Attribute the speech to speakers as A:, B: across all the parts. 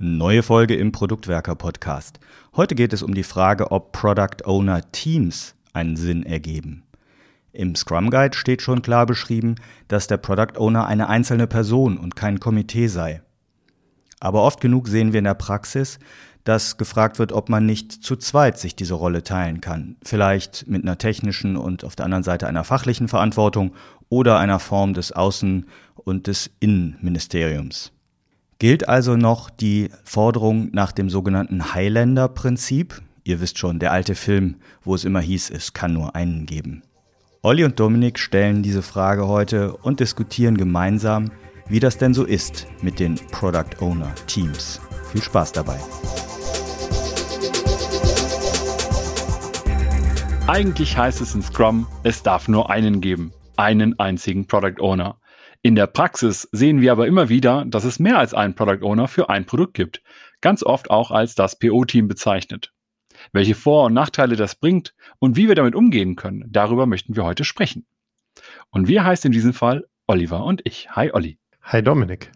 A: Neue Folge im Produktwerker Podcast. Heute geht es um die Frage, ob Product Owner Teams einen Sinn ergeben. Im Scrum Guide steht schon klar beschrieben, dass der Product Owner eine einzelne Person und kein Komitee sei. Aber oft genug sehen wir in der Praxis, dass gefragt wird, ob man nicht zu zweit sich diese Rolle teilen kann. Vielleicht mit einer technischen und auf der anderen Seite einer fachlichen Verantwortung oder einer Form des Außen- und des Innenministeriums. Gilt also noch die Forderung nach dem sogenannten Highlander-Prinzip? Ihr wisst schon, der alte Film, wo es immer hieß, es kann nur einen geben. Olli und Dominik stellen diese Frage heute und diskutieren gemeinsam, wie das denn so ist mit den Product Owner Teams. Viel Spaß dabei.
B: Eigentlich heißt es in Scrum, es darf nur einen geben, einen einzigen Product Owner. In der Praxis sehen wir aber immer wieder, dass es mehr als einen Product Owner für ein Produkt gibt, ganz oft auch als das PO-Team bezeichnet. Welche Vor- und Nachteile das bringt und wie wir damit umgehen können, darüber möchten wir heute sprechen. Und wir heißt in diesem Fall Oliver und ich. Hi Olli.
C: Hi Dominik.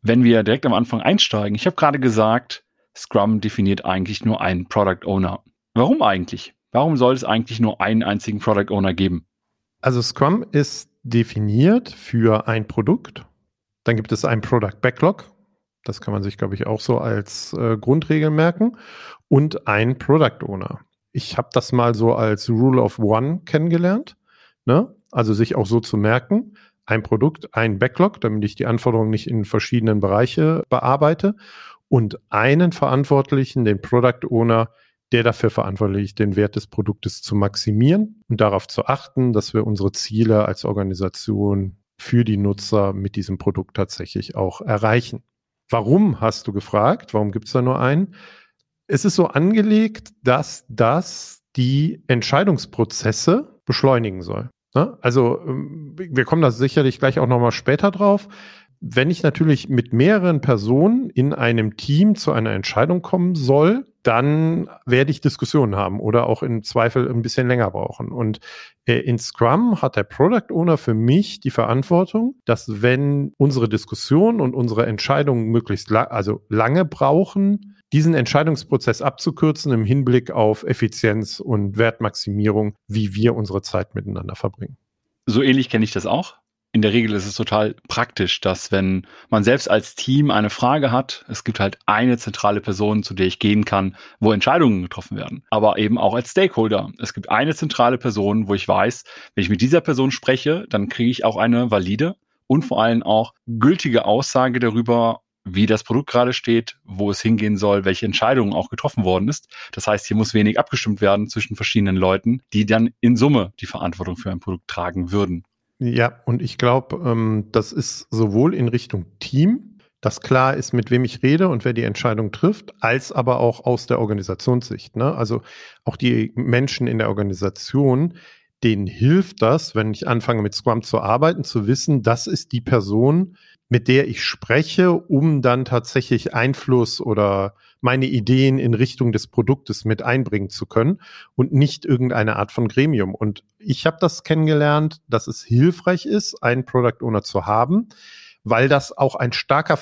B: Wenn wir direkt am Anfang einsteigen, ich habe gerade gesagt, Scrum definiert eigentlich nur einen Product Owner. Warum eigentlich? Warum soll es eigentlich nur einen einzigen Product Owner geben?
C: Also Scrum ist definiert für ein Produkt. Dann gibt es ein Product Backlog. Das kann man sich, glaube ich, auch so als äh, Grundregel merken. Und ein Product Owner. Ich habe das mal so als Rule of One kennengelernt. Ne? Also sich auch so zu merken. Ein Produkt, ein Backlog, damit ich die Anforderungen nicht in verschiedenen Bereiche bearbeite. Und einen Verantwortlichen, den Product Owner, der dafür verantwortlich den Wert des Produktes zu maximieren und darauf zu achten, dass wir unsere Ziele als Organisation für die Nutzer mit diesem Produkt tatsächlich auch erreichen. Warum hast du gefragt? Warum gibt es da nur einen? Es ist so angelegt, dass das die Entscheidungsprozesse beschleunigen soll. Ne? Also ähm, wir kommen da sicherlich gleich auch nochmal später drauf. Wenn ich natürlich mit mehreren Personen in einem Team zu einer Entscheidung kommen soll, dann werde ich Diskussionen haben oder auch im Zweifel ein bisschen länger brauchen. Und äh, in Scrum hat der Product Owner für mich die Verantwortung, dass wenn unsere Diskussionen und unsere Entscheidungen möglichst la also lange brauchen, diesen Entscheidungsprozess abzukürzen im Hinblick auf Effizienz und Wertmaximierung, wie wir unsere Zeit miteinander verbringen.
B: So ähnlich kenne ich das auch in der Regel ist es total praktisch, dass wenn man selbst als Team eine Frage hat, es gibt halt eine zentrale Person, zu der ich gehen kann, wo Entscheidungen getroffen werden. Aber eben auch als Stakeholder. Es gibt eine zentrale Person, wo ich weiß, wenn ich mit dieser Person spreche, dann kriege ich auch eine valide und vor allem auch gültige Aussage darüber, wie das Produkt gerade steht, wo es hingehen soll, welche Entscheidungen auch getroffen worden ist. Das heißt, hier muss wenig abgestimmt werden zwischen verschiedenen Leuten, die dann in Summe die Verantwortung für ein Produkt tragen würden.
C: Ja, und ich glaube, ähm, das ist sowohl in Richtung Team, dass klar ist, mit wem ich rede und wer die Entscheidung trifft, als aber auch aus der Organisationssicht. Ne? Also auch die Menschen in der Organisation, denen hilft das, wenn ich anfange mit Scrum zu arbeiten, zu wissen, das ist die Person, mit der ich spreche, um dann tatsächlich Einfluss oder meine Ideen in Richtung des Produktes mit einbringen zu können und nicht irgendeine Art von Gremium. Und ich habe das kennengelernt, dass es hilfreich ist, einen Product Owner zu haben, weil das auch ein starker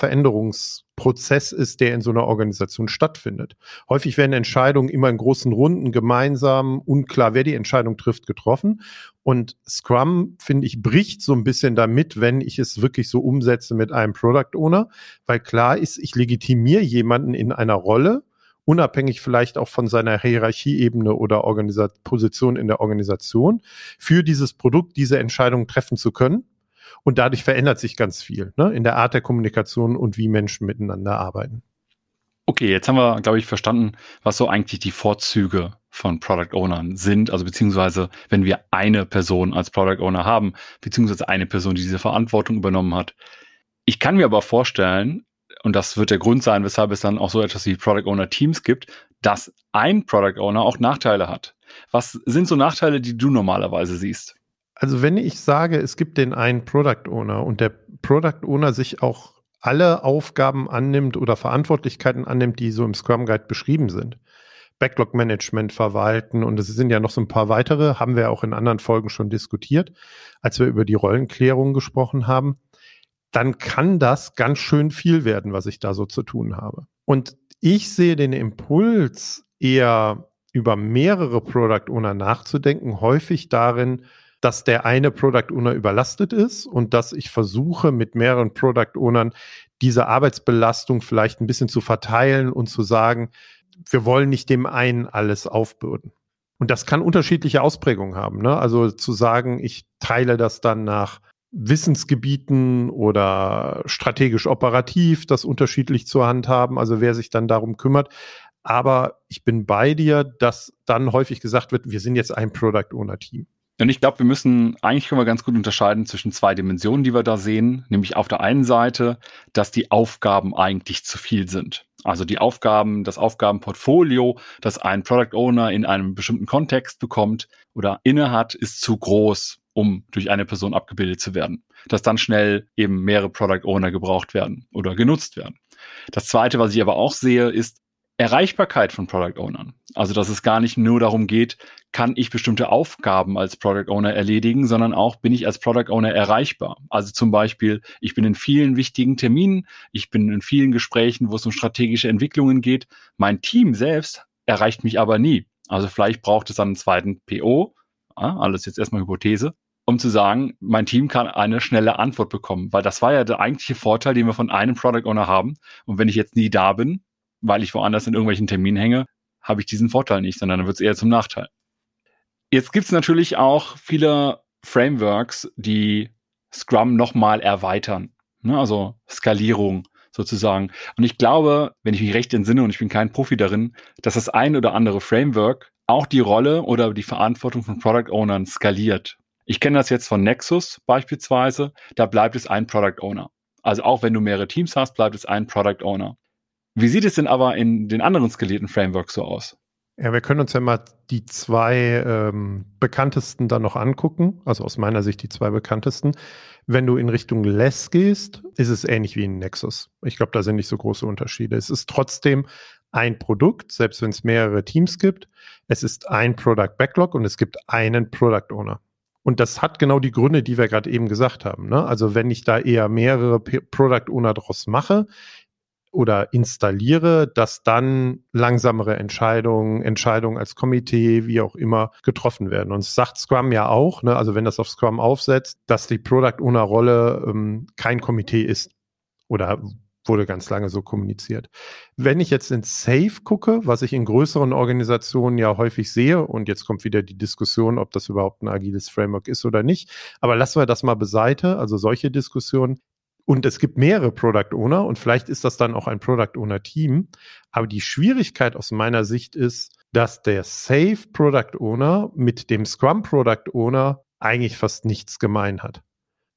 C: Veränderungsprozess ist, der in so einer Organisation stattfindet. Häufig werden Entscheidungen immer in großen Runden gemeinsam, unklar, wer die Entscheidung trifft, getroffen. Und Scrum, finde ich, bricht so ein bisschen damit, wenn ich es wirklich so umsetze mit einem Product Owner, weil klar ist, ich legitimiere jemanden in einer Rolle, unabhängig vielleicht auch von seiner Hierarchieebene oder Organisa Position in der Organisation, für dieses Produkt diese Entscheidung treffen zu können und dadurch verändert sich ganz viel ne, in der Art der Kommunikation und wie Menschen miteinander arbeiten.
B: Okay, jetzt haben wir, glaube ich, verstanden, was so eigentlich die Vorzüge von Product Ownern sind, also beziehungsweise wenn wir eine Person als Product Owner haben, beziehungsweise eine Person, die diese Verantwortung übernommen hat. Ich kann mir aber vorstellen, und das wird der Grund sein, weshalb es dann auch so etwas wie Product Owner Teams gibt, dass ein Product Owner auch Nachteile hat. Was sind so Nachteile, die du normalerweise siehst?
C: Also wenn ich sage, es gibt den einen Product Owner und der Product Owner sich auch alle Aufgaben annimmt oder Verantwortlichkeiten annimmt, die so im Scrum Guide beschrieben sind. Backlog Management verwalten und es sind ja noch so ein paar weitere, haben wir auch in anderen Folgen schon diskutiert, als wir über die Rollenklärung gesprochen haben. Dann kann das ganz schön viel werden, was ich da so zu tun habe. Und ich sehe den Impuls eher über mehrere Product Owner nachzudenken, häufig darin, dass der eine Product Owner überlastet ist und dass ich versuche, mit mehreren Product Ownern diese Arbeitsbelastung vielleicht ein bisschen zu verteilen und zu sagen, wir wollen nicht dem einen alles aufbürden. Und das kann unterschiedliche Ausprägungen haben. Ne? Also zu sagen, ich teile das dann nach Wissensgebieten oder strategisch operativ, das unterschiedlich zur Hand haben, also wer sich dann darum kümmert. Aber ich bin bei dir, dass dann häufig gesagt wird, wir sind jetzt ein Product Owner Team.
B: Und ich glaube, wir müssen, eigentlich können wir ganz gut unterscheiden zwischen zwei Dimensionen, die wir da sehen. Nämlich auf der einen Seite, dass die Aufgaben eigentlich zu viel sind. Also die Aufgaben, das Aufgabenportfolio, das ein Product Owner in einem bestimmten Kontext bekommt oder innehat, ist zu groß, um durch eine Person abgebildet zu werden. Dass dann schnell eben mehrere Product Owner gebraucht werden oder genutzt werden. Das zweite, was ich aber auch sehe, ist, Erreichbarkeit von Product Ownern. Also, dass es gar nicht nur darum geht, kann ich bestimmte Aufgaben als Product Owner erledigen, sondern auch bin ich als Product Owner erreichbar. Also zum Beispiel, ich bin in vielen wichtigen Terminen, ich bin in vielen Gesprächen, wo es um strategische Entwicklungen geht. Mein Team selbst erreicht mich aber nie. Also vielleicht braucht es dann einen zweiten PO, alles jetzt erstmal Hypothese, um zu sagen, mein Team kann eine schnelle Antwort bekommen, weil das war ja der eigentliche Vorteil, den wir von einem Product Owner haben. Und wenn ich jetzt nie da bin, weil ich woanders in irgendwelchen Terminen hänge, habe ich diesen Vorteil nicht, sondern dann wird es eher zum Nachteil. Jetzt gibt es natürlich auch viele Frameworks, die Scrum nochmal erweitern. Ne? Also Skalierung sozusagen. Und ich glaube, wenn ich mich recht entsinne und ich bin kein Profi darin, dass das ein oder andere Framework auch die Rolle oder die Verantwortung von Product Ownern skaliert. Ich kenne das jetzt von Nexus beispielsweise. Da bleibt es ein Product Owner. Also auch wenn du mehrere Teams hast, bleibt es ein Product Owner. Wie sieht es denn aber in den anderen skalierten Frameworks so aus?
C: Ja, wir können uns ja mal die zwei ähm, bekanntesten dann noch angucken, also aus meiner Sicht die zwei bekanntesten. Wenn du in Richtung Less gehst, ist es ähnlich wie in Nexus. Ich glaube, da sind nicht so große Unterschiede. Es ist trotzdem ein Produkt, selbst wenn es mehrere Teams gibt. Es ist ein Product Backlog und es gibt einen Product Owner. Und das hat genau die Gründe, die wir gerade eben gesagt haben. Ne? Also wenn ich da eher mehrere P Product Owner draus mache, oder installiere, dass dann langsamere Entscheidungen, Entscheidungen als Komitee, wie auch immer, getroffen werden. Und es sagt Scrum ja auch, ne, also wenn das auf Scrum aufsetzt, dass die Product Owner Rolle ähm, kein Komitee ist oder wurde ganz lange so kommuniziert. Wenn ich jetzt in Safe gucke, was ich in größeren Organisationen ja häufig sehe, und jetzt kommt wieder die Diskussion, ob das überhaupt ein agiles Framework ist oder nicht, aber lassen wir das mal beiseite, also solche Diskussionen, und es gibt mehrere Product Owner und vielleicht ist das dann auch ein Product Owner Team. Aber die Schwierigkeit aus meiner Sicht ist, dass der Safe Product Owner mit dem Scrum Product Owner eigentlich fast nichts gemein hat.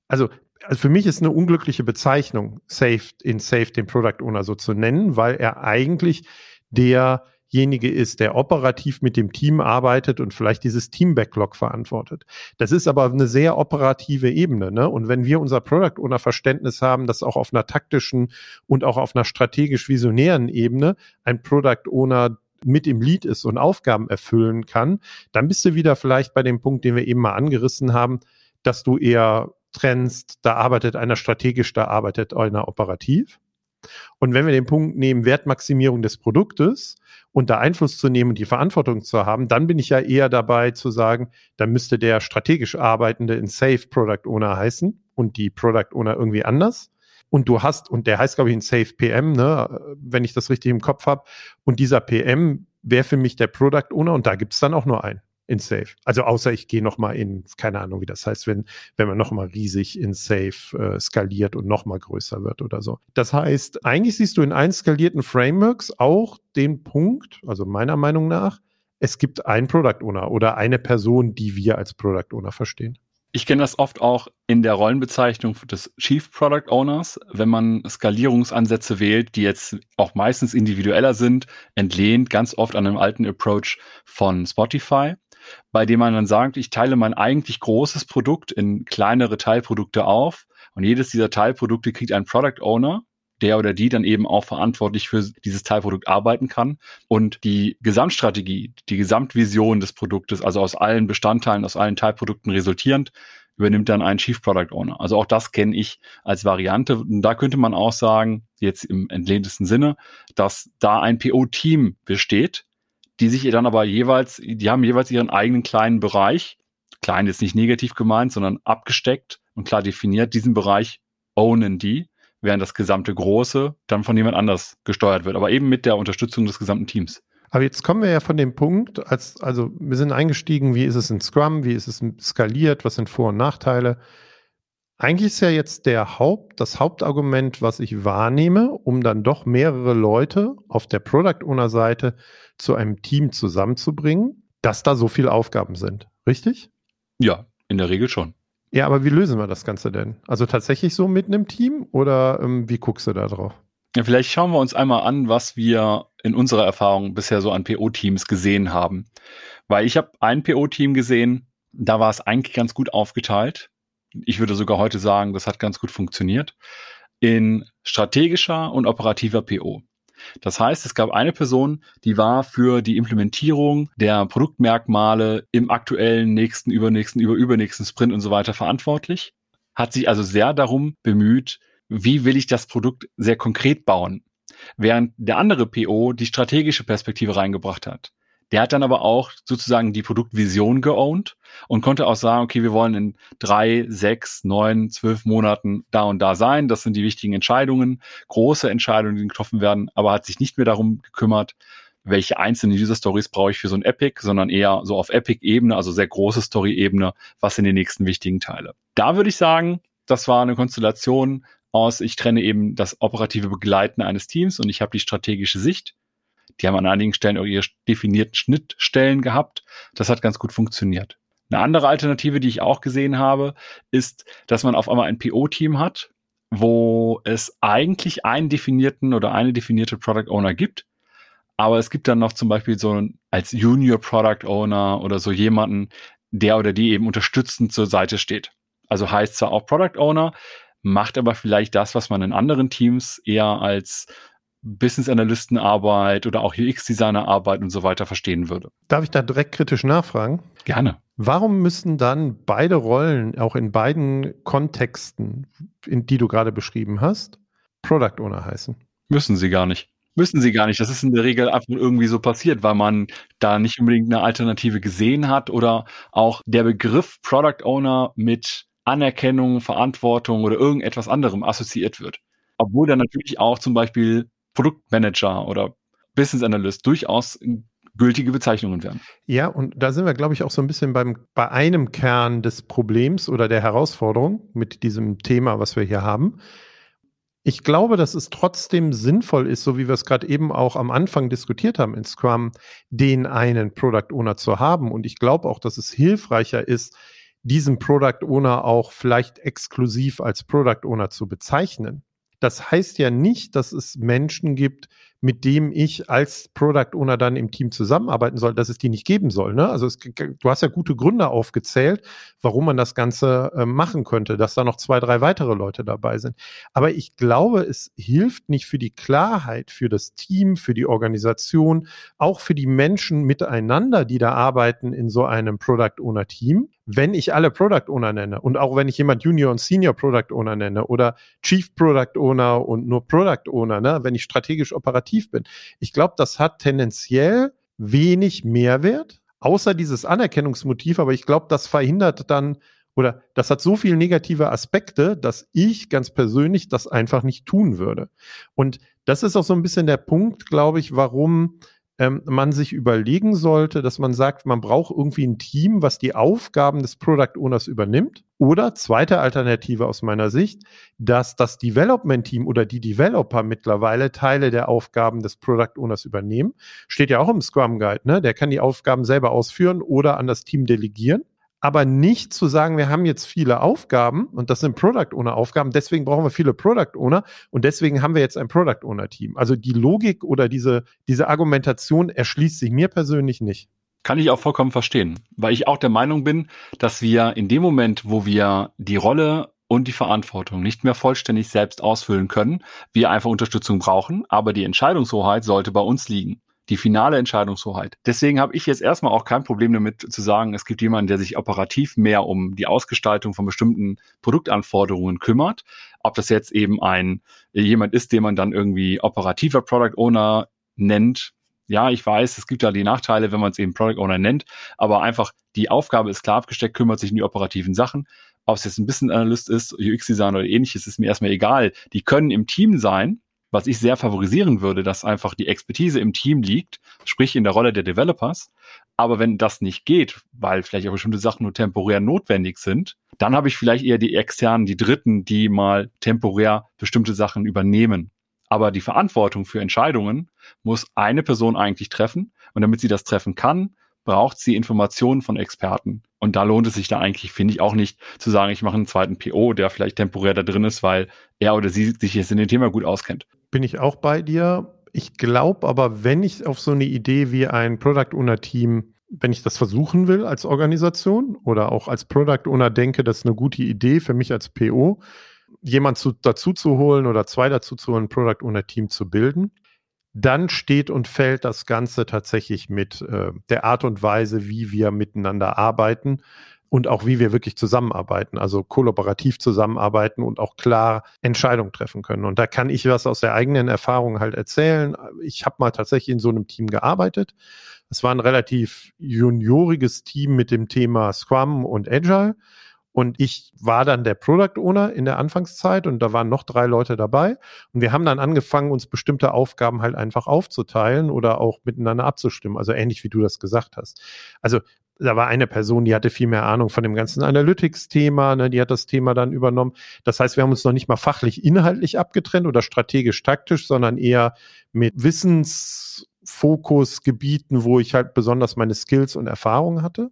C: Also, also für mich ist eine unglückliche Bezeichnung, Safe in Safe den Product Owner so zu nennen, weil er eigentlich der derjenige ist, der operativ mit dem Team arbeitet und vielleicht dieses Team-Backlog verantwortet. Das ist aber eine sehr operative Ebene. Ne? Und wenn wir unser Product Owner Verständnis haben, dass auch auf einer taktischen und auch auf einer strategisch-visionären Ebene ein Product Owner mit im Lead ist und Aufgaben erfüllen kann, dann bist du wieder vielleicht bei dem Punkt, den wir eben mal angerissen haben, dass du eher trennst, da arbeitet einer strategisch, da arbeitet einer operativ. Und wenn wir den Punkt nehmen, Wertmaximierung des Produktes und da Einfluss zu nehmen und die Verantwortung zu haben, dann bin ich ja eher dabei zu sagen, dann müsste der strategisch Arbeitende in Safe Product Owner heißen und die Product Owner irgendwie anders. Und du hast, und der heißt, glaube ich, in Safe PM, ne, wenn ich das richtig im Kopf habe. Und dieser PM wäre für mich der Product Owner und da gibt es dann auch nur einen in Safe. Also außer ich gehe nochmal in, keine Ahnung, wie das heißt, wenn, wenn man nochmal riesig in Safe äh, skaliert und nochmal größer wird oder so. Das heißt, eigentlich siehst du in allen skalierten Frameworks auch den Punkt, also meiner Meinung nach, es gibt einen Product Owner oder eine Person, die wir als Product Owner verstehen.
B: Ich kenne das oft auch in der Rollenbezeichnung des Chief Product Owners, wenn man Skalierungsansätze wählt, die jetzt auch meistens individueller sind, entlehnt ganz oft an einem alten Approach von Spotify bei dem man dann sagt, ich teile mein eigentlich großes Produkt in kleinere Teilprodukte auf und jedes dieser Teilprodukte kriegt einen Product Owner, der oder die dann eben auch verantwortlich für dieses Teilprodukt arbeiten kann und die Gesamtstrategie, die Gesamtvision des Produktes, also aus allen Bestandteilen, aus allen Teilprodukten resultierend, übernimmt dann ein Chief Product Owner. Also auch das kenne ich als Variante. Und da könnte man auch sagen, jetzt im entlehntesten Sinne, dass da ein PO-Team besteht, die sich dann aber jeweils, die haben jeweils ihren eigenen kleinen Bereich, klein ist nicht negativ gemeint, sondern abgesteckt und klar definiert, diesen Bereich ownen die, während das gesamte Große dann von jemand anders gesteuert wird, aber eben mit der Unterstützung des gesamten Teams.
C: Aber jetzt kommen wir ja von dem Punkt, als, also wir sind eingestiegen, wie ist es in Scrum, wie ist es skaliert, was sind Vor- und Nachteile. Eigentlich ist ja jetzt der Haupt, das Hauptargument, was ich wahrnehme, um dann doch mehrere Leute auf der Product Owner Seite zu einem Team zusammenzubringen, dass da so viele Aufgaben sind. Richtig?
B: Ja, in der Regel schon.
C: Ja, aber wie lösen wir das Ganze denn? Also tatsächlich so mit einem Team oder ähm, wie guckst du da drauf?
B: Ja, vielleicht schauen wir uns einmal an, was wir in unserer Erfahrung bisher so an PO-Teams gesehen haben. Weil ich habe ein PO-Team gesehen, da war es eigentlich ganz gut aufgeteilt. Ich würde sogar heute sagen, das hat ganz gut funktioniert. In strategischer und operativer PO. Das heißt, es gab eine Person, die war für die Implementierung der Produktmerkmale im aktuellen nächsten, übernächsten, überübernächsten Sprint und so weiter verantwortlich, hat sich also sehr darum bemüht, wie will ich das Produkt sehr konkret bauen, während der andere PO die strategische Perspektive reingebracht hat. Der hat dann aber auch sozusagen die Produktvision geowned und konnte auch sagen, okay, wir wollen in drei, sechs, neun, zwölf Monaten da und da sein. Das sind die wichtigen Entscheidungen, große Entscheidungen, die getroffen werden, aber hat sich nicht mehr darum gekümmert, welche einzelnen User Stories brauche ich für so ein Epic, sondern eher so auf Epic-Ebene, also sehr große Story-Ebene, was sind die nächsten wichtigen Teile. Da würde ich sagen, das war eine Konstellation aus, ich trenne eben das operative Begleiten eines Teams und ich habe die strategische Sicht. Die haben an einigen Stellen auch ihre definierten Schnittstellen gehabt. Das hat ganz gut funktioniert. Eine andere Alternative, die ich auch gesehen habe, ist, dass man auf einmal ein PO-Team hat, wo es eigentlich einen definierten oder eine definierte Product Owner gibt. Aber es gibt dann noch zum Beispiel so einen, als Junior Product Owner oder so jemanden, der oder die eben unterstützend zur Seite steht. Also heißt zwar auch Product Owner, macht aber vielleicht das, was man in anderen Teams eher als Business-Analystenarbeit oder auch UX-Designer-Arbeit und so weiter verstehen würde.
C: Darf ich da direkt kritisch nachfragen?
B: Gerne.
C: Warum müssen dann beide Rollen auch in beiden Kontexten, in die du gerade beschrieben hast, Product Owner heißen?
B: Müssen sie gar nicht. Müssen sie gar nicht. Das ist in der Regel einfach irgendwie so passiert, weil man da nicht unbedingt eine Alternative gesehen hat oder auch der Begriff Product Owner mit Anerkennung, Verantwortung oder irgendetwas anderem assoziiert wird. Obwohl dann natürlich auch zum Beispiel Produktmanager oder Business Analyst durchaus gültige Bezeichnungen wären.
C: Ja, und da sind wir, glaube ich, auch so ein bisschen beim, bei einem Kern des Problems oder der Herausforderung mit diesem Thema, was wir hier haben. Ich glaube, dass es trotzdem sinnvoll ist, so wie wir es gerade eben auch am Anfang diskutiert haben in Scrum, den einen Product Owner zu haben. Und ich glaube auch, dass es hilfreicher ist, diesen Product Owner auch vielleicht exklusiv als Product Owner zu bezeichnen. Das heißt ja nicht, dass es Menschen gibt, mit dem ich als Product Owner dann im Team zusammenarbeiten soll, dass es die nicht geben soll. Ne? Also es, du hast ja gute Gründe aufgezählt, warum man das Ganze äh, machen könnte, dass da noch zwei, drei weitere Leute dabei sind. Aber ich glaube, es hilft nicht für die Klarheit, für das Team, für die Organisation, auch für die Menschen miteinander, die da arbeiten in so einem Product Owner Team, wenn ich alle Product Owner nenne und auch wenn ich jemand Junior und Senior Product Owner nenne oder Chief Product Owner und nur Product Owner, ne, wenn ich strategisch operativ bin. Ich glaube, das hat tendenziell wenig Mehrwert, außer dieses Anerkennungsmotiv, aber ich glaube, das verhindert dann oder das hat so viele negative Aspekte, dass ich ganz persönlich das einfach nicht tun würde. Und das ist auch so ein bisschen der Punkt, glaube ich, warum ähm, man sich überlegen sollte, dass man sagt, man braucht irgendwie ein Team, was die Aufgaben des Product Owners übernimmt. Oder zweite Alternative aus meiner Sicht, dass das Development Team oder die Developer mittlerweile Teile der Aufgaben des Product Owners übernehmen. Steht ja auch im Scrum Guide, ne? Der kann die Aufgaben selber ausführen oder an das Team delegieren aber nicht zu sagen, wir haben jetzt viele Aufgaben und das sind Product Owner Aufgaben, deswegen brauchen wir viele Product Owner und deswegen haben wir jetzt ein Product Owner Team. Also die Logik oder diese, diese Argumentation erschließt sich mir persönlich nicht.
B: Kann ich auch vollkommen verstehen, weil ich auch der Meinung bin, dass wir in dem Moment, wo wir die Rolle und die Verantwortung nicht mehr vollständig selbst ausfüllen können, wir einfach Unterstützung brauchen, aber die Entscheidungshoheit sollte bei uns liegen. Die finale Entscheidungshoheit. Deswegen habe ich jetzt erstmal auch kein Problem damit zu sagen, es gibt jemanden, der sich operativ mehr um die Ausgestaltung von bestimmten Produktanforderungen kümmert. Ob das jetzt eben ein jemand ist, den man dann irgendwie operativer Product Owner nennt. Ja, ich weiß, es gibt ja die Nachteile, wenn man es eben Product Owner nennt, aber einfach die Aufgabe ist klar abgesteckt, kümmert sich um die operativen Sachen. Ob es jetzt ein bisschen Analyst ist, UX-Designer oder ähnliches, ist mir erstmal egal. Die können im Team sein, was ich sehr favorisieren würde, dass einfach die Expertise im Team liegt, sprich in der Rolle der Developers. Aber wenn das nicht geht, weil vielleicht auch bestimmte Sachen nur temporär notwendig sind, dann habe ich vielleicht eher die externen, die Dritten, die mal temporär bestimmte Sachen übernehmen. Aber die Verantwortung für Entscheidungen muss eine Person eigentlich treffen. Und damit sie das treffen kann, braucht sie Informationen von Experten. Und da lohnt es sich da eigentlich, finde ich, auch nicht zu sagen, ich mache einen zweiten PO, der vielleicht temporär da drin ist, weil er oder sie sich jetzt in dem Thema gut auskennt
C: bin ich auch bei dir. Ich glaube aber, wenn ich auf so eine Idee wie ein Product Owner Team, wenn ich das versuchen will als Organisation oder auch als Product Owner denke, das ist eine gute Idee für mich als PO, jemand zu, dazu zu holen oder zwei dazu zu holen, ein Product Owner Team zu bilden, dann steht und fällt das Ganze tatsächlich mit äh, der Art und Weise, wie wir miteinander arbeiten und auch wie wir wirklich zusammenarbeiten, also kollaborativ zusammenarbeiten und auch klar Entscheidungen treffen können. Und da kann ich was aus der eigenen Erfahrung halt erzählen. Ich habe mal tatsächlich in so einem Team gearbeitet. Es war ein relativ junioriges Team mit dem Thema Scrum und Agile. Und ich war dann der Product Owner in der Anfangszeit und da waren noch drei Leute dabei. Und wir haben dann angefangen, uns bestimmte Aufgaben halt einfach aufzuteilen oder auch miteinander abzustimmen. Also ähnlich wie du das gesagt hast. Also da war eine Person, die hatte viel mehr Ahnung von dem ganzen Analytics-Thema, ne, die hat das Thema dann übernommen. Das heißt, wir haben uns noch nicht mal fachlich inhaltlich abgetrennt oder strategisch taktisch, sondern eher mit Wissensfokusgebieten, wo ich halt besonders meine Skills und Erfahrungen hatte.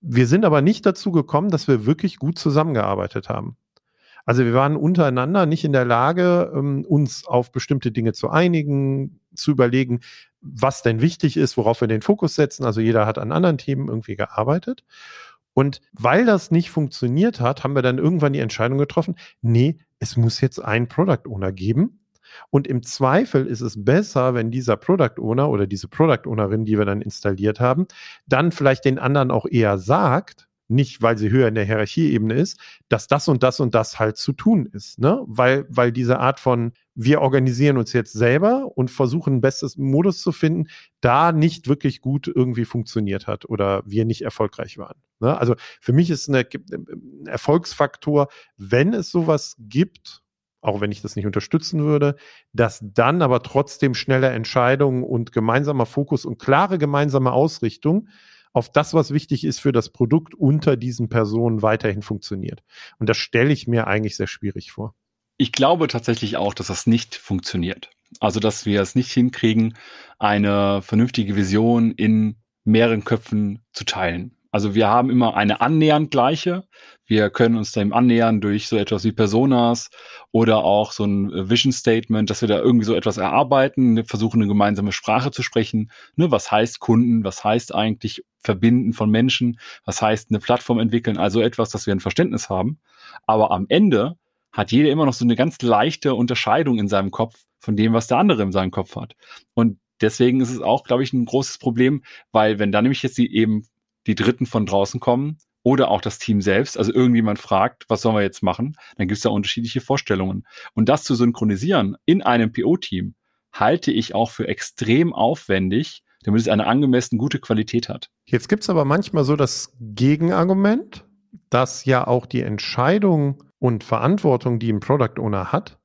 C: Wir sind aber nicht dazu gekommen, dass wir wirklich gut zusammengearbeitet haben. Also wir waren untereinander nicht in der Lage, ähm, uns auf bestimmte Dinge zu einigen, zu überlegen, was denn wichtig ist, worauf wir den Fokus setzen. Also jeder hat an anderen Themen irgendwie gearbeitet. Und weil das nicht funktioniert hat, haben wir dann irgendwann die Entscheidung getroffen, nee, es muss jetzt einen Product Owner geben. Und im Zweifel ist es besser, wenn dieser Product Owner oder diese Product Ownerin, die wir dann installiert haben, dann vielleicht den anderen auch eher sagt, nicht weil sie höher in der Hierarchieebene ist, dass das und das und das halt zu tun ist, ne? Weil, weil diese Art von wir organisieren uns jetzt selber und versuchen ein bestes Modus zu finden, da nicht wirklich gut irgendwie funktioniert hat oder wir nicht erfolgreich waren. Ne? Also für mich ist eine, ein Erfolgsfaktor, wenn es sowas gibt, auch wenn ich das nicht unterstützen würde, dass dann aber trotzdem schnelle Entscheidungen und gemeinsamer Fokus und klare gemeinsame Ausrichtung auf das, was wichtig ist für das Produkt unter diesen Personen weiterhin funktioniert. Und das stelle ich mir eigentlich sehr schwierig vor.
B: Ich glaube tatsächlich auch, dass das nicht funktioniert. Also, dass wir es nicht hinkriegen, eine vernünftige Vision in mehreren Köpfen zu teilen. Also wir haben immer eine annähernd gleiche. Wir können uns dem annähern durch so etwas wie Personas oder auch so ein Vision Statement, dass wir da irgendwie so etwas erarbeiten, versuchen eine gemeinsame Sprache zu sprechen. Ne, was heißt Kunden? Was heißt eigentlich Verbinden von Menschen? Was heißt eine Plattform entwickeln? Also etwas, dass wir ein Verständnis haben. Aber am Ende hat jeder immer noch so eine ganz leichte Unterscheidung in seinem Kopf von dem, was der andere in seinem Kopf hat. Und deswegen ist es auch, glaube ich, ein großes Problem, weil wenn dann nämlich jetzt die eben die Dritten von draußen kommen oder auch das Team selbst, also irgendjemand fragt, was sollen wir jetzt machen, dann gibt es da unterschiedliche Vorstellungen. Und das zu synchronisieren in einem PO-Team halte ich auch für extrem aufwendig, damit es eine angemessen gute Qualität hat.
C: Jetzt gibt es aber manchmal so das Gegenargument, dass ja auch die Entscheidung und Verantwortung, die ein Product Owner hat,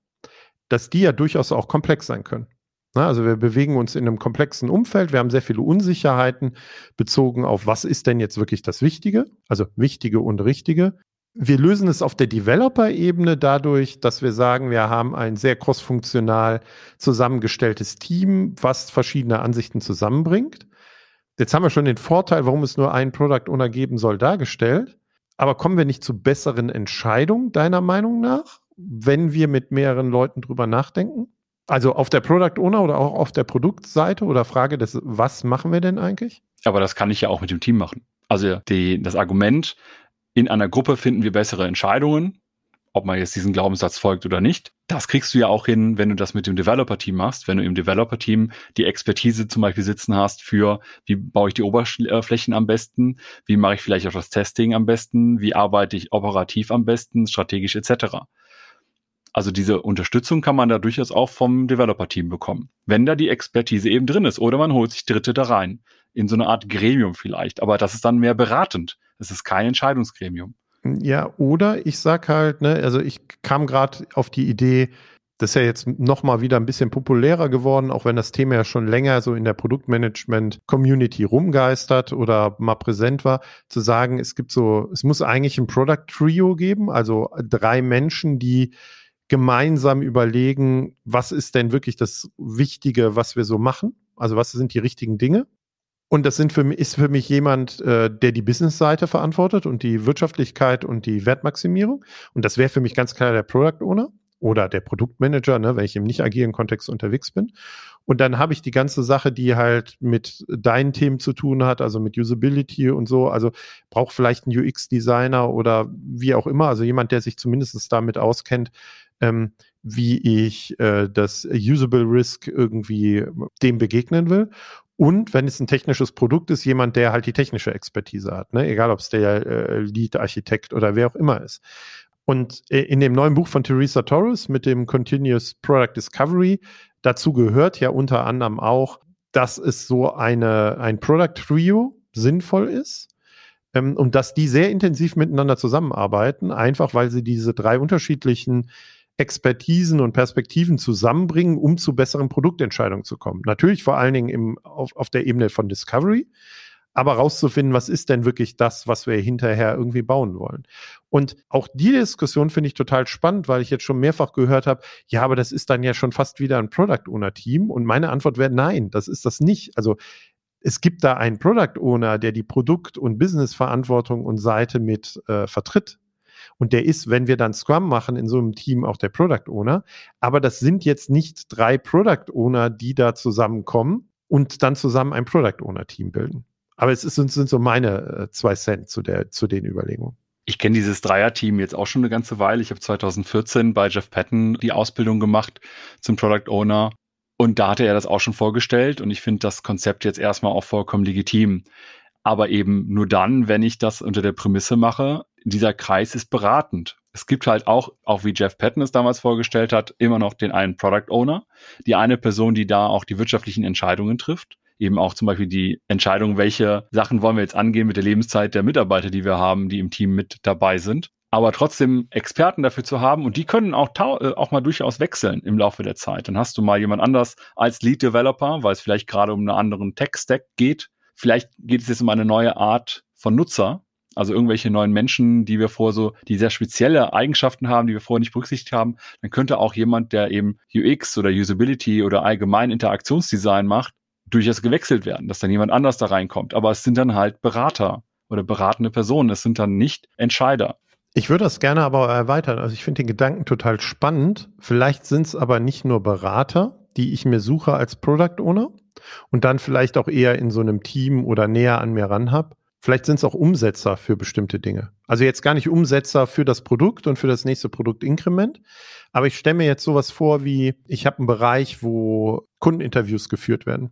C: dass die ja durchaus auch komplex sein können. Also wir bewegen uns in einem komplexen Umfeld. Wir haben sehr viele Unsicherheiten bezogen auf, was ist denn jetzt wirklich das Wichtige? Also Wichtige und Richtige. Wir lösen es auf der Developer-Ebene dadurch, dass wir sagen, wir haben ein sehr crossfunktional zusammengestelltes Team, was verschiedene Ansichten zusammenbringt. Jetzt haben wir schon den Vorteil, warum es nur einen Product Owner geben soll, dargestellt. Aber kommen wir nicht zu besseren Entscheidungen, deiner Meinung nach, wenn wir mit mehreren Leuten drüber nachdenken? Also auf der Product Owner oder auch auf der Produktseite oder Frage des, was machen wir denn eigentlich?
B: Aber das kann ich ja auch mit dem Team machen. Also die, das Argument, in einer Gruppe finden wir bessere Entscheidungen, ob man jetzt diesen Glaubenssatz folgt oder nicht. Das kriegst du ja auch hin, wenn du das mit dem Developer-Team machst, wenn du im Developer-Team die Expertise zum Beispiel sitzen hast für, wie baue ich die Oberflächen am besten, wie mache ich vielleicht auch das Testing am besten, wie arbeite ich operativ am besten, strategisch etc. Also diese Unterstützung kann man da durchaus auch vom Developer-Team bekommen, wenn da die Expertise eben drin ist oder man holt sich Dritte da rein, in so eine Art Gremium vielleicht, aber das ist dann mehr beratend. Es ist kein Entscheidungsgremium.
C: Ja, oder ich sag halt, ne, also ich kam gerade auf die Idee, das ist ja jetzt nochmal wieder ein bisschen populärer geworden, auch wenn das Thema ja schon länger so in der Produktmanagement-Community rumgeistert oder mal präsent war, zu sagen, es gibt so, es muss eigentlich ein Product Trio geben, also drei Menschen, die gemeinsam überlegen, was ist denn wirklich das Wichtige, was wir so machen? Also was sind die richtigen Dinge? Und das sind für mich, ist für mich jemand, äh, der die Business-Seite verantwortet und die Wirtschaftlichkeit und die Wertmaximierung. Und das wäre für mich ganz klar der Product Owner oder der Produktmanager, ne, wenn ich im nicht agilen Kontext unterwegs bin. Und dann habe ich die ganze Sache, die halt mit deinen Themen zu tun hat, also mit Usability und so. Also braucht vielleicht einen UX-Designer oder wie auch immer, also jemand, der sich zumindest damit auskennt, ähm, wie ich äh, das Usable Risk irgendwie dem begegnen will. Und wenn es ein technisches Produkt ist, jemand, der halt die technische Expertise hat, ne? egal ob es der äh, Lead-Architekt oder wer auch immer ist. Und äh, in dem neuen Buch von Teresa Torres mit dem Continuous Product Discovery, dazu gehört ja unter anderem auch, dass es so eine, ein Product Trio sinnvoll ist ähm, und dass die sehr intensiv miteinander zusammenarbeiten, einfach weil sie diese drei unterschiedlichen Expertisen und Perspektiven zusammenbringen, um zu besseren Produktentscheidungen zu kommen. Natürlich vor allen Dingen im, auf, auf der Ebene von Discovery, aber rauszufinden, was ist denn wirklich das, was wir hinterher irgendwie bauen wollen. Und auch die Diskussion finde ich total spannend, weil ich jetzt schon mehrfach gehört habe, ja, aber das ist dann ja schon fast wieder ein Product Owner Team. Und meine Antwort wäre nein, das ist das nicht. Also es gibt da einen Product Owner, der die Produkt- und Business-Verantwortung und Seite mit äh, vertritt. Und der ist, wenn wir dann Scrum machen, in so einem Team auch der Product Owner. Aber das sind jetzt nicht drei Product Owner, die da zusammenkommen und dann zusammen ein Product Owner Team bilden. Aber es ist, sind so meine äh, zwei Cent zu, der, zu den Überlegungen.
B: Ich kenne dieses Dreier-Team jetzt auch schon eine ganze Weile. Ich habe 2014 bei Jeff Patton die Ausbildung gemacht zum Product Owner. Und da hatte er das auch schon vorgestellt. Und ich finde das Konzept jetzt erstmal auch vollkommen legitim. Aber eben nur dann, wenn ich das unter der Prämisse mache, dieser Kreis ist beratend. Es gibt halt auch, auch wie Jeff Patton es damals vorgestellt hat, immer noch den einen Product Owner, die eine Person, die da auch die wirtschaftlichen Entscheidungen trifft. Eben auch zum Beispiel die Entscheidung, welche Sachen wollen wir jetzt angehen mit der Lebenszeit der Mitarbeiter, die wir haben, die im Team mit dabei sind. Aber trotzdem Experten dafür zu haben und die können auch, äh, auch mal durchaus wechseln im Laufe der Zeit. Dann hast du mal jemand anders als Lead Developer, weil es vielleicht gerade um einen anderen Tech-Stack geht. Vielleicht geht es jetzt um eine neue Art von Nutzer, also irgendwelche neuen Menschen, die wir vor so, die sehr spezielle Eigenschaften haben, die wir vorher nicht berücksichtigt haben, dann könnte auch jemand, der eben UX oder Usability oder allgemein Interaktionsdesign macht, durchaus gewechselt werden, dass dann jemand anders da reinkommt. Aber es sind dann halt Berater oder beratende Personen. Es sind dann nicht Entscheider.
C: Ich würde das gerne aber erweitern. Also ich finde den Gedanken total spannend. Vielleicht sind es aber nicht nur Berater, die ich mir suche als Product Owner und dann vielleicht auch eher in so einem Team oder näher an mir ran habe, Vielleicht sind es auch Umsetzer für bestimmte Dinge. Also jetzt gar nicht Umsetzer für das Produkt und für das nächste Produktinkrement. Aber ich stelle mir jetzt sowas vor wie, ich habe einen Bereich, wo Kundeninterviews geführt werden.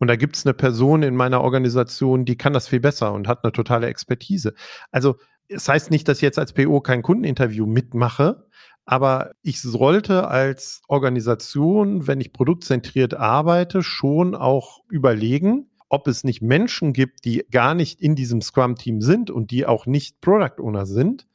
C: Und da gibt es eine Person in meiner Organisation, die kann das viel besser und hat eine totale Expertise. Also es das heißt nicht, dass ich jetzt als PO kein Kundeninterview mitmache, aber ich sollte als Organisation, wenn ich produktzentriert arbeite, schon auch überlegen, ob es nicht Menschen gibt, die gar nicht in diesem Scrum-Team sind und die auch nicht Product Owner sind,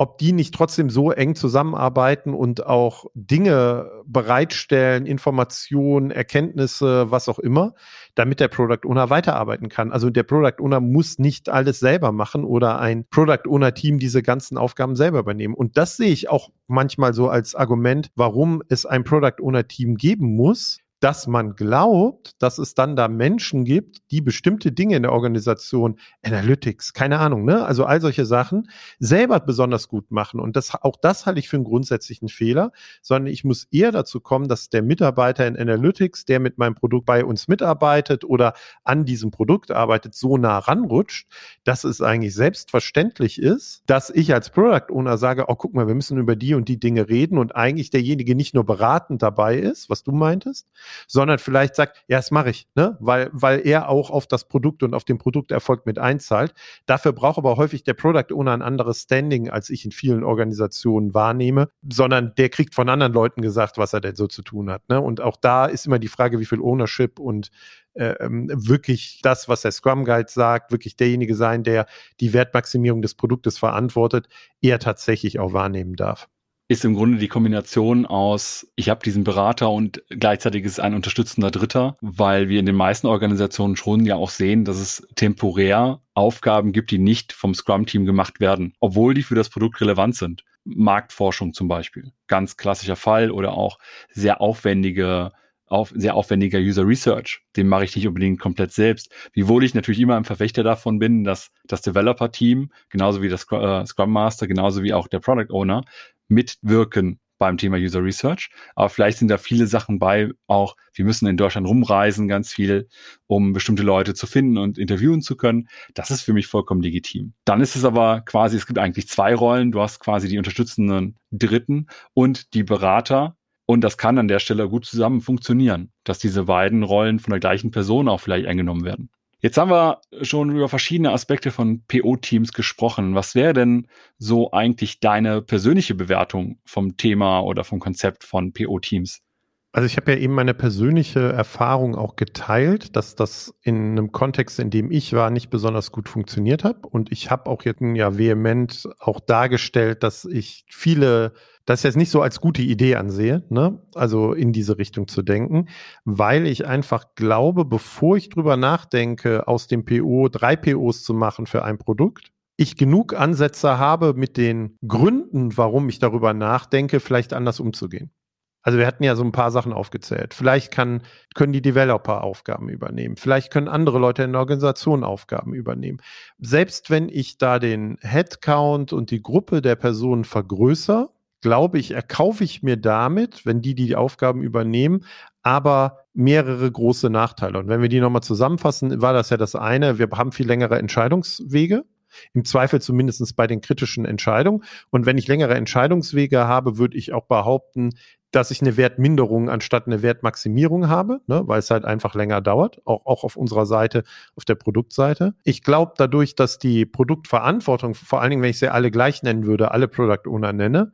C: ob die nicht trotzdem so eng zusammenarbeiten und auch Dinge bereitstellen, Informationen, Erkenntnisse, was auch immer, damit der Product Owner weiterarbeiten kann. Also der Product Owner muss nicht alles selber machen oder ein Product Owner Team diese ganzen Aufgaben selber übernehmen. Und das sehe ich auch manchmal so als Argument, warum es ein Product Owner Team geben muss, dass man glaubt, dass es dann da Menschen gibt, die bestimmte Dinge in der Organisation, Analytics, keine Ahnung, ne? Also all solche Sachen selber besonders gut machen. Und das, auch das halte ich für einen grundsätzlichen Fehler, sondern ich muss eher dazu kommen, dass der Mitarbeiter in Analytics, der mit meinem Produkt bei uns mitarbeitet oder an diesem Produkt arbeitet, so nah ranrutscht, dass es eigentlich selbstverständlich ist, dass ich als Product Owner sage, oh, guck mal, wir müssen über die und die Dinge reden und eigentlich derjenige nicht nur beratend dabei ist, was du meintest, sondern vielleicht sagt, ja, das mache ich, ne? weil, weil er auch auf das Produkt und auf den Produkterfolg mit einzahlt. Dafür braucht aber häufig der Product Owner ein anderes Standing, als ich in vielen Organisationen wahrnehme, sondern der kriegt von anderen Leuten gesagt, was er denn so zu tun hat. Ne? Und auch da ist immer die Frage, wie viel Ownership und äh, ähm, wirklich das, was der Scrum Guide sagt, wirklich derjenige sein, der die Wertmaximierung des Produktes verantwortet, er tatsächlich auch wahrnehmen darf
B: ist im Grunde die Kombination aus, ich habe diesen Berater und gleichzeitig ist ein unterstützender Dritter, weil wir in den meisten Organisationen schon ja auch sehen, dass es temporär Aufgaben gibt, die nicht vom Scrum-Team gemacht werden, obwohl die für das Produkt relevant sind. Marktforschung zum Beispiel, ganz klassischer Fall oder auch sehr aufwendige auf, sehr aufwendiger User Research. Den mache ich nicht unbedingt komplett selbst. Wiewohl ich natürlich immer ein Verfechter davon bin, dass das Developer-Team, genauso wie das äh, Scrum Master, genauso wie auch der Product Owner, mitwirken beim Thema User Research. Aber vielleicht sind da viele Sachen bei, auch wir müssen in Deutschland rumreisen, ganz viel, um bestimmte Leute zu finden und interviewen zu können. Das ist für mich vollkommen legitim. Dann ist es aber quasi, es gibt eigentlich zwei Rollen. Du hast quasi die unterstützenden Dritten und die Berater. Und das kann an der Stelle gut zusammen funktionieren, dass diese beiden Rollen von der gleichen Person auch vielleicht eingenommen werden. Jetzt haben wir schon über verschiedene Aspekte von PO-Teams gesprochen. Was wäre denn so eigentlich deine persönliche Bewertung vom Thema oder vom Konzept von PO-Teams?
C: Also ich habe ja eben meine persönliche Erfahrung auch geteilt, dass das in einem Kontext, in dem ich war, nicht besonders gut funktioniert hat. Und ich habe auch jetzt ja vehement auch dargestellt, dass ich viele das jetzt nicht so als gute Idee ansehe, ne? also in diese Richtung zu denken, weil ich einfach glaube, bevor ich drüber nachdenke, aus dem PO drei POs zu machen für ein Produkt, ich genug Ansätze habe, mit den Gründen, warum ich darüber nachdenke, vielleicht anders umzugehen. Also wir hatten ja so ein paar Sachen aufgezählt. Vielleicht kann, können die Developer Aufgaben übernehmen. Vielleicht können andere Leute in der Organisation Aufgaben übernehmen. Selbst wenn ich da den Headcount und die Gruppe der Personen vergrößere, glaube ich, erkaufe ich mir damit, wenn die die Aufgaben übernehmen, aber mehrere große Nachteile. Und wenn wir die nochmal zusammenfassen, war das ja das eine, wir haben viel längere Entscheidungswege. Im Zweifel zumindest bei den kritischen Entscheidungen. Und wenn ich längere Entscheidungswege habe, würde ich auch behaupten, dass ich eine Wertminderung anstatt eine Wertmaximierung habe, ne, weil es halt einfach länger dauert, auch, auch auf unserer Seite, auf der Produktseite. Ich glaube dadurch, dass die Produktverantwortung, vor allen Dingen, wenn ich sie alle gleich nennen würde, alle Product Owner nenne,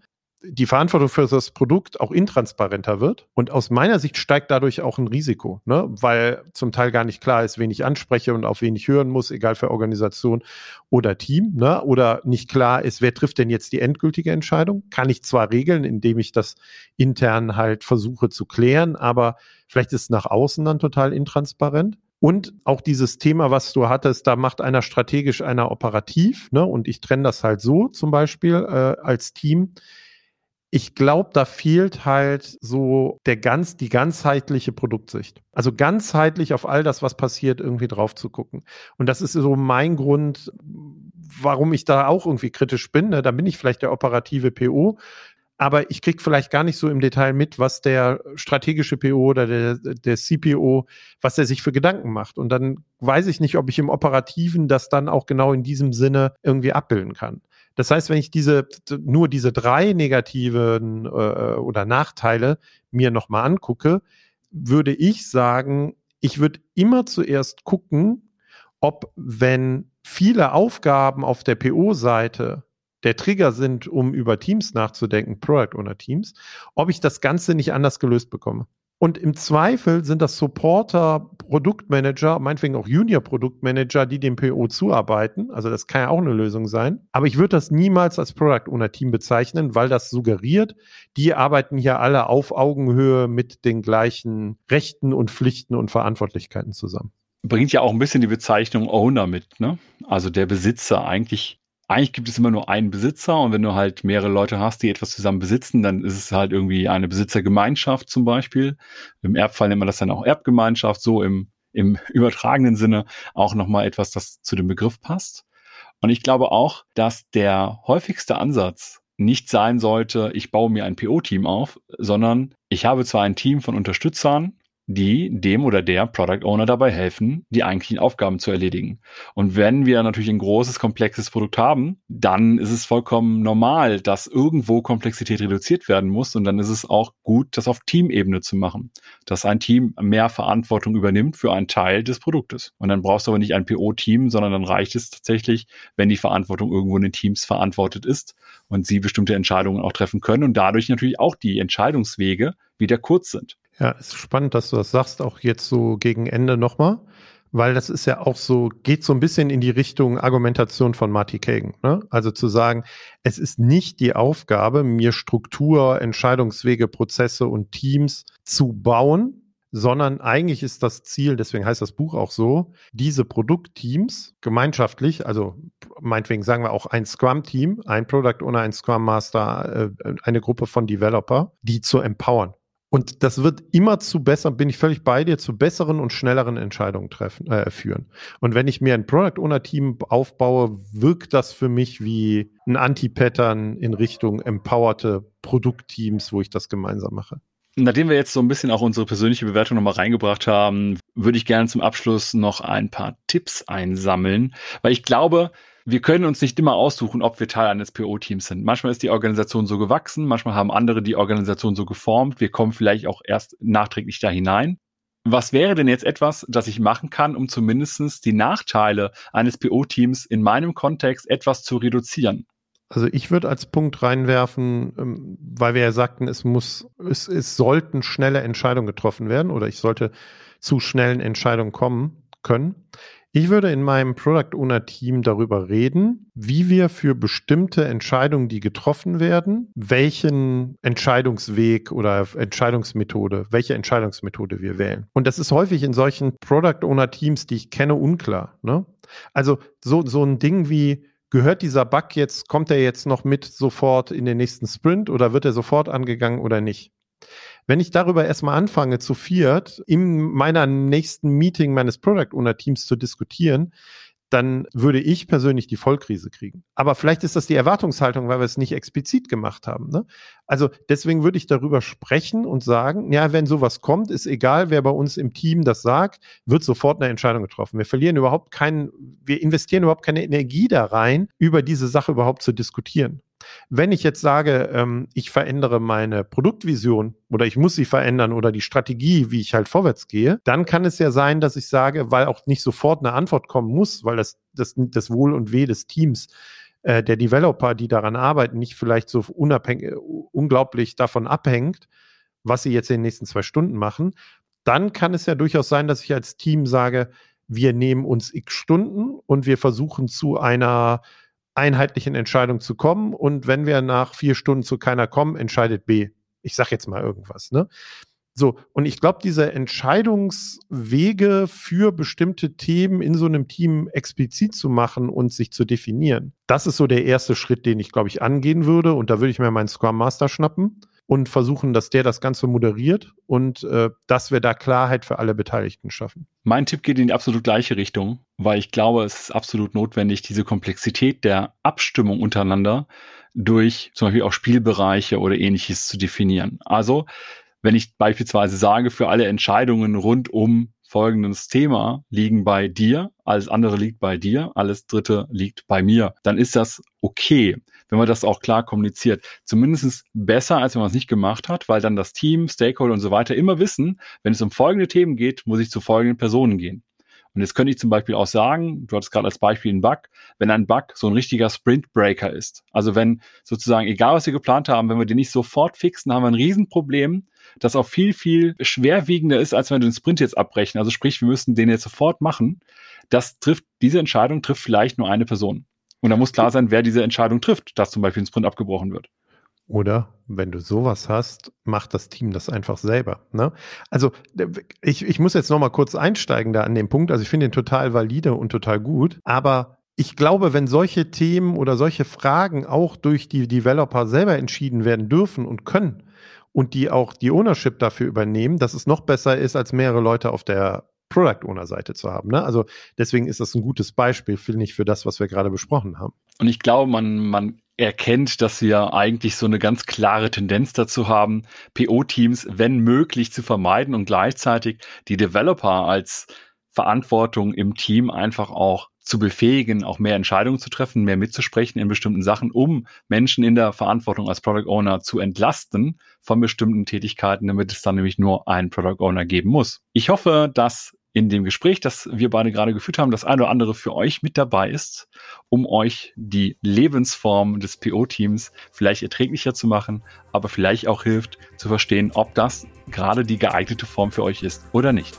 C: die Verantwortung für das Produkt auch intransparenter wird. Und aus meiner Sicht steigt dadurch auch ein Risiko, ne? weil zum Teil gar nicht klar ist, wen ich anspreche und auf wen ich hören muss, egal für Organisation oder Team. Ne? Oder nicht klar ist, wer trifft denn jetzt die endgültige Entscheidung? Kann ich zwar regeln, indem ich das intern halt versuche zu klären, aber vielleicht ist es nach außen dann total intransparent. Und auch dieses Thema, was du hattest, da macht einer strategisch, einer operativ. Ne? Und ich trenne das halt so zum Beispiel äh, als Team ich glaube, da fehlt halt so der ganz, die ganzheitliche Produktsicht. Also ganzheitlich auf all das, was passiert, irgendwie drauf zu gucken. Und das ist so mein Grund, warum ich da auch irgendwie kritisch bin. Ne? Da bin ich vielleicht der operative PO. Aber ich kriege vielleicht gar nicht so im Detail mit, was der strategische PO oder der, der CPO, was er sich für Gedanken macht. Und dann weiß ich nicht, ob ich im Operativen das dann auch genau in diesem Sinne irgendwie abbilden kann. Das heißt, wenn ich diese nur diese drei negativen äh, oder Nachteile mir nochmal angucke, würde ich sagen, ich würde immer zuerst gucken, ob wenn viele Aufgaben auf der PO-Seite der Trigger sind, um über Teams nachzudenken, Product Owner Teams, ob ich das Ganze nicht anders gelöst bekomme. Und im Zweifel sind das Supporter, Produktmanager, meinetwegen auch Junior-Produktmanager, die dem PO zuarbeiten. Also das kann ja auch eine Lösung sein. Aber ich würde das niemals als Product Owner Team bezeichnen, weil das suggeriert, die arbeiten hier alle auf Augenhöhe mit den gleichen Rechten und Pflichten und Verantwortlichkeiten zusammen.
B: Bringt ja auch ein bisschen die Bezeichnung Owner mit, ne? Also der Besitzer. Eigentlich eigentlich gibt es immer nur einen Besitzer und wenn du halt mehrere Leute hast, die etwas zusammen besitzen, dann ist es halt irgendwie eine Besitzergemeinschaft zum Beispiel. Im Erbfall nennt man das dann auch Erbgemeinschaft, so im, im übertragenen Sinne auch nochmal etwas, das zu dem Begriff passt. Und ich glaube auch, dass der häufigste Ansatz nicht sein sollte, ich baue mir ein PO-Team auf, sondern ich habe zwar ein Team von Unterstützern, die dem oder der Product Owner dabei helfen, die eigentlichen Aufgaben zu erledigen. Und wenn wir natürlich ein großes, komplexes Produkt haben, dann ist es vollkommen normal, dass irgendwo Komplexität reduziert werden muss. Und dann ist es auch gut, das auf Teamebene zu machen, dass ein Team mehr Verantwortung übernimmt für einen Teil des Produktes. Und dann brauchst du aber nicht ein PO-Team, sondern dann reicht es tatsächlich, wenn die Verantwortung irgendwo in den Teams verantwortet ist und sie bestimmte Entscheidungen auch treffen können und dadurch natürlich auch die Entscheidungswege wieder kurz sind.
C: Ja, ist spannend, dass du das sagst, auch jetzt so gegen Ende nochmal, weil das ist ja auch so, geht so ein bisschen in die Richtung Argumentation von Marty Kagan. Ne? Also zu sagen, es ist nicht die Aufgabe, mir Struktur, Entscheidungswege, Prozesse und Teams zu bauen, sondern eigentlich ist das Ziel, deswegen heißt das Buch auch so, diese Produktteams gemeinschaftlich, also meinetwegen sagen wir auch ein Scrum-Team, ein Product Owner, ein Scrum Master, äh, eine Gruppe von Developer, die zu empowern. Und das wird immer zu besser, bin ich völlig bei dir, zu besseren und schnelleren Entscheidungen treffen, äh, führen. Und wenn ich mir ein Product Owner Team aufbaue, wirkt das für mich wie ein Anti-Pattern in Richtung empowerte Produktteams, wo ich das gemeinsam mache.
B: Nachdem wir jetzt so ein bisschen auch unsere persönliche Bewertung nochmal reingebracht haben, würde ich gerne zum Abschluss noch ein paar Tipps einsammeln, weil ich glaube, wir können uns nicht immer aussuchen, ob wir Teil eines PO-Teams sind. Manchmal ist die Organisation so gewachsen, manchmal haben andere die Organisation so geformt. Wir kommen vielleicht auch erst nachträglich da hinein. Was wäre denn jetzt etwas, das ich machen kann, um zumindestens die Nachteile eines PO-Teams in meinem Kontext etwas zu reduzieren?
C: Also ich würde als Punkt reinwerfen, ähm, weil wir ja sagten, es muss, es, es sollten schnelle Entscheidungen getroffen werden oder ich sollte zu schnellen Entscheidungen kommen können. Ich würde in meinem Product Owner Team darüber reden, wie wir für bestimmte Entscheidungen, die getroffen werden, welchen Entscheidungsweg oder Entscheidungsmethode, welche Entscheidungsmethode wir wählen. Und das ist häufig in solchen Product Owner Teams, die ich kenne, unklar. Ne? Also so, so ein Ding wie, gehört dieser Bug jetzt, kommt er jetzt noch mit sofort in den nächsten Sprint oder wird er sofort angegangen oder nicht? Wenn ich darüber erstmal anfange, zu viert in meiner nächsten Meeting meines Product Owner Teams zu diskutieren, dann würde ich persönlich die Vollkrise kriegen. Aber vielleicht ist das die Erwartungshaltung, weil wir es nicht explizit gemacht haben. Ne? Also deswegen würde ich darüber sprechen und sagen, ja, wenn sowas kommt, ist egal, wer bei uns im Team das sagt, wird sofort eine Entscheidung getroffen. Wir verlieren überhaupt keinen, wir investieren überhaupt keine Energie da rein, über diese Sache überhaupt zu diskutieren. Wenn ich jetzt sage, ähm, ich verändere meine Produktvision oder ich muss sie verändern oder die Strategie, wie ich halt vorwärts gehe, dann kann es ja sein, dass ich sage, weil auch nicht sofort eine Antwort kommen muss, weil das, das, das Wohl und Weh des Teams äh, der Developer, die daran arbeiten, nicht vielleicht so unabhängig, unglaublich davon abhängt, was sie jetzt in den nächsten zwei Stunden machen, dann kann es ja durchaus sein, dass ich als Team sage, wir nehmen uns x Stunden und wir versuchen zu einer einheitlichen Entscheidung zu kommen. Und wenn wir nach vier Stunden zu keiner kommen, entscheidet B. Ich sage jetzt mal irgendwas. Ne? So, und ich glaube, diese Entscheidungswege für bestimmte Themen in so einem Team explizit zu machen und sich zu definieren, das ist so der erste Schritt, den ich, glaube ich, angehen würde. Und da würde ich mir meinen Scrum Master schnappen und versuchen, dass der das Ganze moderiert und äh, dass wir da Klarheit für alle Beteiligten schaffen.
B: Mein Tipp geht in die absolut gleiche Richtung, weil ich glaube, es ist absolut notwendig, diese Komplexität der Abstimmung untereinander durch zum Beispiel auch Spielbereiche oder ähnliches zu definieren. Also, wenn ich beispielsweise sage, für alle Entscheidungen rund um folgendes Thema liegen bei dir, alles andere liegt bei dir, alles dritte liegt bei mir, dann ist das okay wenn man das auch klar kommuniziert. Zumindest besser, als wenn man es nicht gemacht hat, weil dann das Team, Stakeholder und so weiter immer wissen, wenn es um folgende Themen geht, muss ich zu folgenden Personen gehen. Und jetzt könnte ich zum Beispiel auch sagen, du hattest gerade als Beispiel einen Bug, wenn ein Bug so ein richtiger Sprint-Breaker ist. Also wenn sozusagen, egal was wir geplant haben, wenn wir den nicht sofort fixen, haben wir ein Riesenproblem, das auch viel, viel schwerwiegender ist, als wenn wir den Sprint jetzt abbrechen. Also sprich, wir müssen den jetzt sofort machen. Das trifft, diese Entscheidung trifft vielleicht nur eine Person. Und da muss klar sein, wer diese Entscheidung trifft, dass zum Beispiel ein Sprint abgebrochen wird.
C: Oder wenn du sowas hast, macht das Team das einfach selber. Ne? Also ich, ich muss jetzt noch mal kurz einsteigen da an dem Punkt. Also ich finde den total valide und total gut. Aber ich glaube, wenn solche Themen oder solche Fragen auch durch die Developer selber entschieden werden dürfen und können und die auch die Ownership dafür übernehmen, dass es noch besser ist, als mehrere Leute auf der Product Owner Seite zu haben. Ne? Also deswegen ist das ein gutes Beispiel, finde ich, für das, was wir gerade besprochen haben.
B: Und ich glaube, man, man erkennt, dass wir eigentlich so eine ganz klare Tendenz dazu haben, PO-Teams, wenn möglich, zu vermeiden und gleichzeitig die Developer als Verantwortung im Team einfach auch zu befähigen, auch mehr Entscheidungen zu treffen, mehr mitzusprechen in bestimmten Sachen, um Menschen in der Verantwortung als Product Owner zu entlasten von bestimmten Tätigkeiten, damit es dann nämlich nur einen Product Owner geben muss. Ich hoffe, dass in dem Gespräch, das wir beide gerade geführt haben, das eine oder andere für euch mit dabei ist, um euch die Lebensform des PO-Teams vielleicht erträglicher zu machen, aber vielleicht auch hilft zu verstehen, ob das gerade die geeignete Form für euch ist oder nicht.